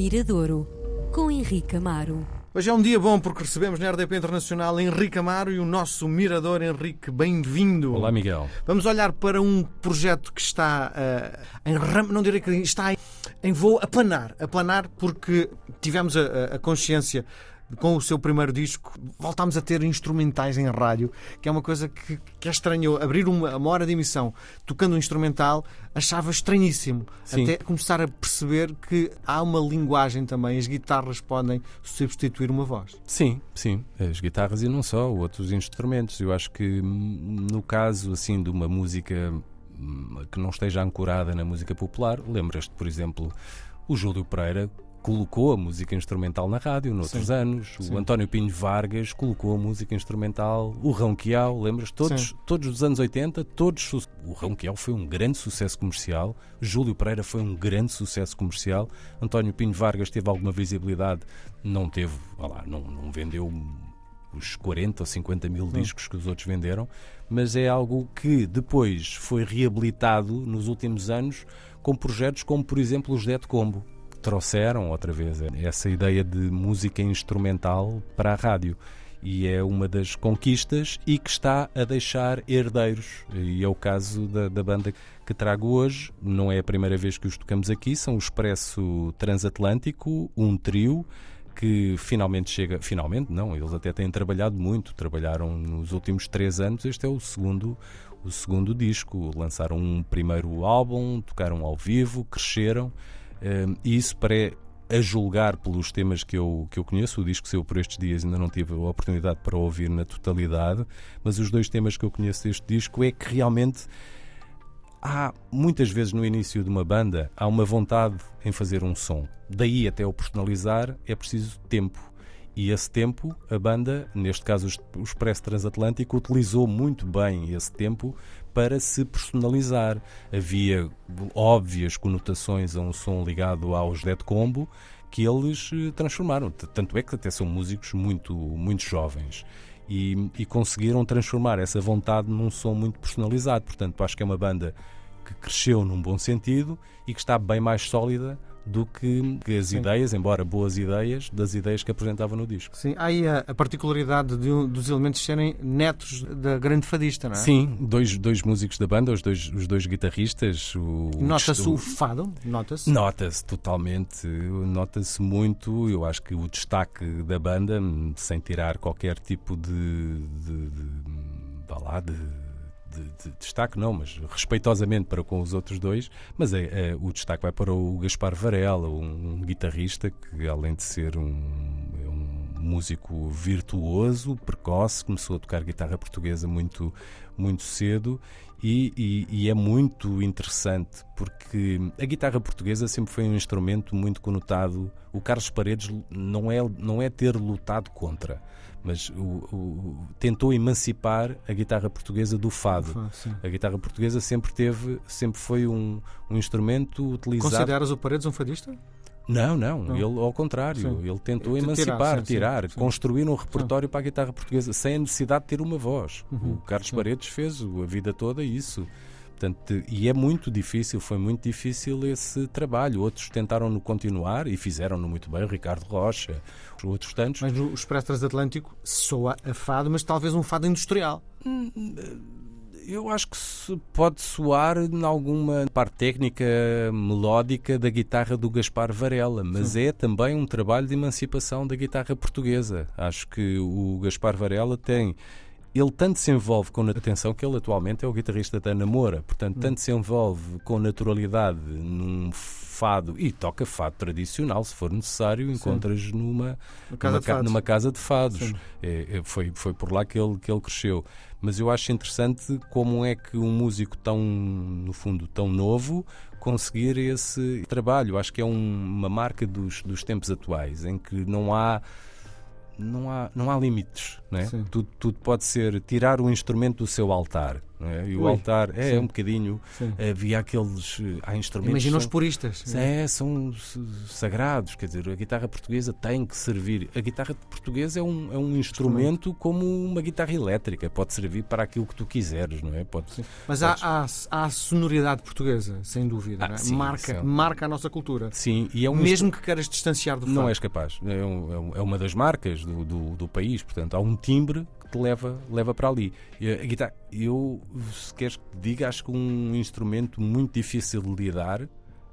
Miradouro, com Henrique Amaro. Hoje é um dia bom porque recebemos na RDP Internacional Henrique Amaro e o nosso mirador Henrique. Bem-vindo. Olá, Miguel. Vamos olhar para um projeto que está uh, em ramo, não direi que está em, em voo a planar, a planar porque tivemos a, a consciência com o seu primeiro disco, voltámos a ter instrumentais em rádio, que é uma coisa que, que é estranho. Abrir uma, uma hora de emissão tocando um instrumental achava estranhíssimo. Sim. Até começar a perceber que há uma linguagem também, as guitarras podem substituir uma voz. Sim, sim. As guitarras e não só, outros instrumentos. Eu acho que hum, no caso assim de uma música hum, que não esteja ancorada na música popular, lembras-te, por exemplo, o Júlio Pereira colocou a música instrumental na rádio noutros Sim. anos. Sim. O António Pinho Vargas colocou a música instrumental. O Ronquial, lembras? Todos, todos os anos 80, todos. O Ronquial foi um grande sucesso comercial. Júlio Pereira foi um grande sucesso comercial. António Pinho Vargas teve alguma visibilidade, não teve, lá, não, não vendeu os 40 ou 50 mil discos que os outros venderam, mas é algo que depois foi reabilitado nos últimos anos com projetos como, por exemplo, os Dead Combo, trouxeram outra vez essa ideia de música instrumental para a rádio. E é uma das conquistas e que está a deixar herdeiros. E é o caso da, da banda que trago hoje. Não é a primeira vez que os tocamos aqui, são o Expresso Transatlântico, um trio que finalmente chega. Finalmente, não, eles até têm trabalhado muito, trabalharam nos últimos três anos. Este é o segundo, o segundo disco. Lançaram um primeiro álbum, tocaram ao vivo, cresceram e isso para a julgar pelos temas que eu, que eu conheço, o disco saiu por estes dias, ainda não tive a oportunidade para ouvir na totalidade, mas os dois temas que eu conheço deste disco é que realmente há muitas vezes no início de uma banda há uma vontade em fazer um som. Daí até o personalizar é preciso tempo. E esse tempo, a banda, neste caso o Expresso Transatlântico, utilizou muito bem esse tempo para se personalizar. Havia óbvias conotações a um som ligado aos Dead Combo que eles eh, transformaram. Tanto é que até são músicos muito, muito jovens. E, e conseguiram transformar essa vontade num som muito personalizado. Portanto, acho que é uma banda que cresceu num bom sentido e que está bem mais sólida do que, que as Sim. ideias, embora boas ideias, das ideias que apresentava no disco. Sim, há aí a, a particularidade de, dos elementos serem netos da grande fadista, não é? Sim, dois, dois músicos da banda, os dois, os dois guitarristas. Nota-se o, fado? Nota-se? Nota-se totalmente, nota-se muito. Eu acho que o destaque da banda, sem tirar qualquer tipo de, de, de, de, de de, de, destaque, não, mas respeitosamente para com os outros dois, mas é, é o destaque vai para o Gaspar Varela, um, um guitarrista que, além de ser um, músico virtuoso, precoce, começou a tocar guitarra portuguesa muito, muito cedo e, e, e, é muito interessante porque a guitarra portuguesa sempre foi um instrumento muito conotado. O Carlos Paredes não é, não é ter lutado contra, mas o, o, tentou emancipar a guitarra portuguesa do fado. a guitarra portuguesa sempre teve, sempre foi um, um instrumento utilizado. Consideras o Paredes um fadista? Não, não, não, ele ao contrário, sim. ele tentou emancipar, sim, tirar, sim, construir um repertório para a guitarra portuguesa sem a necessidade de ter uma voz. Uhum, o Carlos Paredes fez a vida toda isso. Portanto, e é muito difícil, foi muito difícil esse trabalho. Outros tentaram no continuar e fizeram-no muito bem, o Ricardo Rocha, outros tantos. Mas o Expresso Transatlântico soa a fado, mas talvez um fado industrial. Hum, eu acho que pode soar em alguma parte técnica melódica da guitarra do Gaspar Varela, mas Sim. é também um trabalho de emancipação da guitarra portuguesa. Acho que o Gaspar Varela tem ele tanto se envolve com atenção que ele atualmente é o guitarrista da Namora, portanto, hum. tanto se envolve com naturalidade num fado e toca fado tradicional, se for necessário, encontras Sim. numa casa, numa, numa, casa de fados. É, é, foi, foi por lá que ele, que ele cresceu. Mas eu acho interessante como é que um músico tão, no fundo, tão novo conseguir esse trabalho. Acho que é um, uma marca dos, dos tempos atuais, em que não há não há, não há limites. Não é? tudo, tudo pode ser tirar o instrumento do seu altar é? E o Ui, altar é um bocadinho. Sim. Havia aqueles. eh, Há instrumentos. Imagina os são- puristas. É, são sagrados, quer dizer, a guitarra portuguesa tem que servir. A guitarra portuguesa é um, é um instrumento como uma guitarra elétrica, pode servir para aquilo que tu quiseres, não é? Pode, Sim. Mas há, há, há a sonoridade portuguesa, sem dúvida. Ah, é? sim, marca, marca a nossa cultura. Sim, e é um Mesmo que queiras distanciar do Não és capaz. É, um- é um- é uma das marcas do, do, do país. Portanto, há um timbre te leva, leva para ali. E a guitarra, eu, se queres que te diga, acho que um instrumento muito difícil de lidar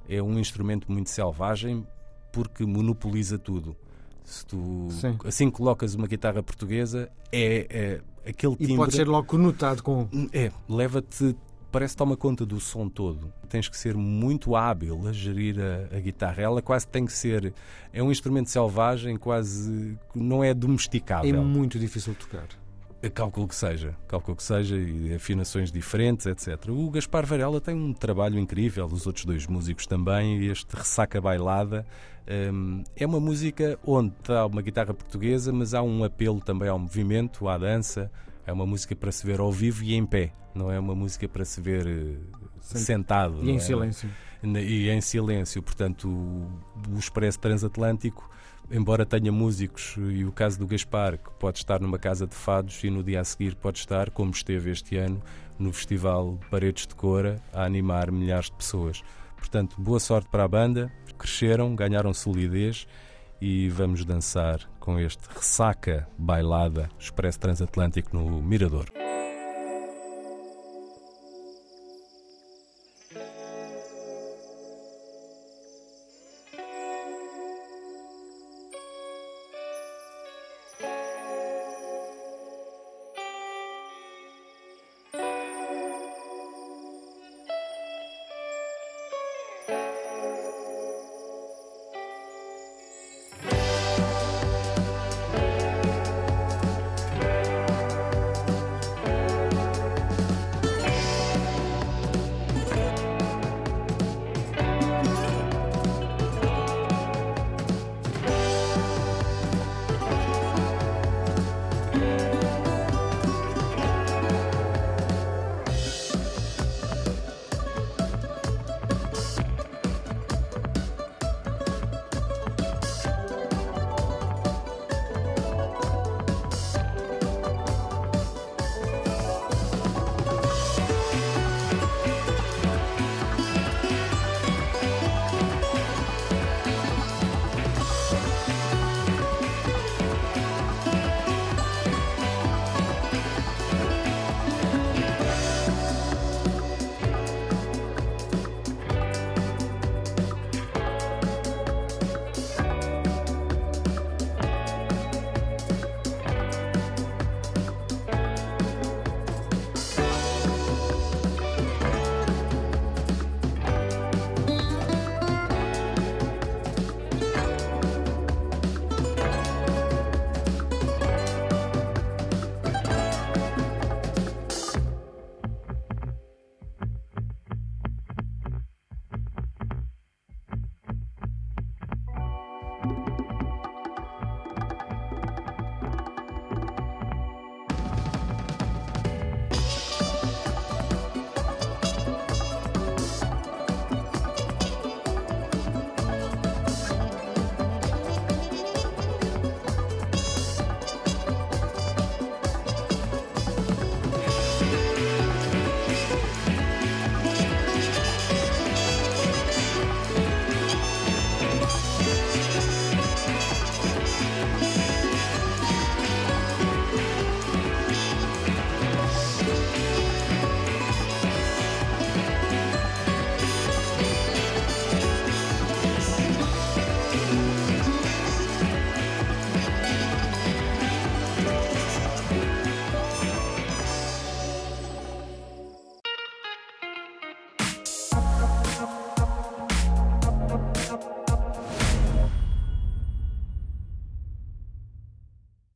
é um instrumento muito selvagem porque monopoliza tudo. Se tu Sim. assim colocas uma guitarra portuguesa, é, é aquele E timbre. pode ser logo conotado com. É, leva-te, parece que toma conta do som todo. Tens que ser muito hábil a gerir a, a guitarra. Ela quase tem que ser. É um instrumento selvagem, quase. não é É domesticável. muito difícil de tocar. Calculo que seja, calculo que seja, e afinações diferentes, etc. O Gaspar Varela tem um trabalho incrível, os outros dois músicos também, e este Ressaca Bailada hum, é uma música onde está uma guitarra portuguesa, mas há um apelo também ao movimento, à dança. É uma música para se ver ao vivo e em pé, não é uma música para se ver eh, Sent- sentado. E em é? silêncio. E em silêncio. Portanto, o, o Expresso Transatlântico, embora tenha músicos, e o caso do Gaspar, que pode estar numa casa de fados e no dia a seguir pode estar, como esteve este ano, no Festival Paredes de Cora, a animar milhares de pessoas. Portanto, boa sorte para a banda, cresceram, ganharam solidez e vamos dançar com este ressaca bailada Expresso Transatlântico no Mirador.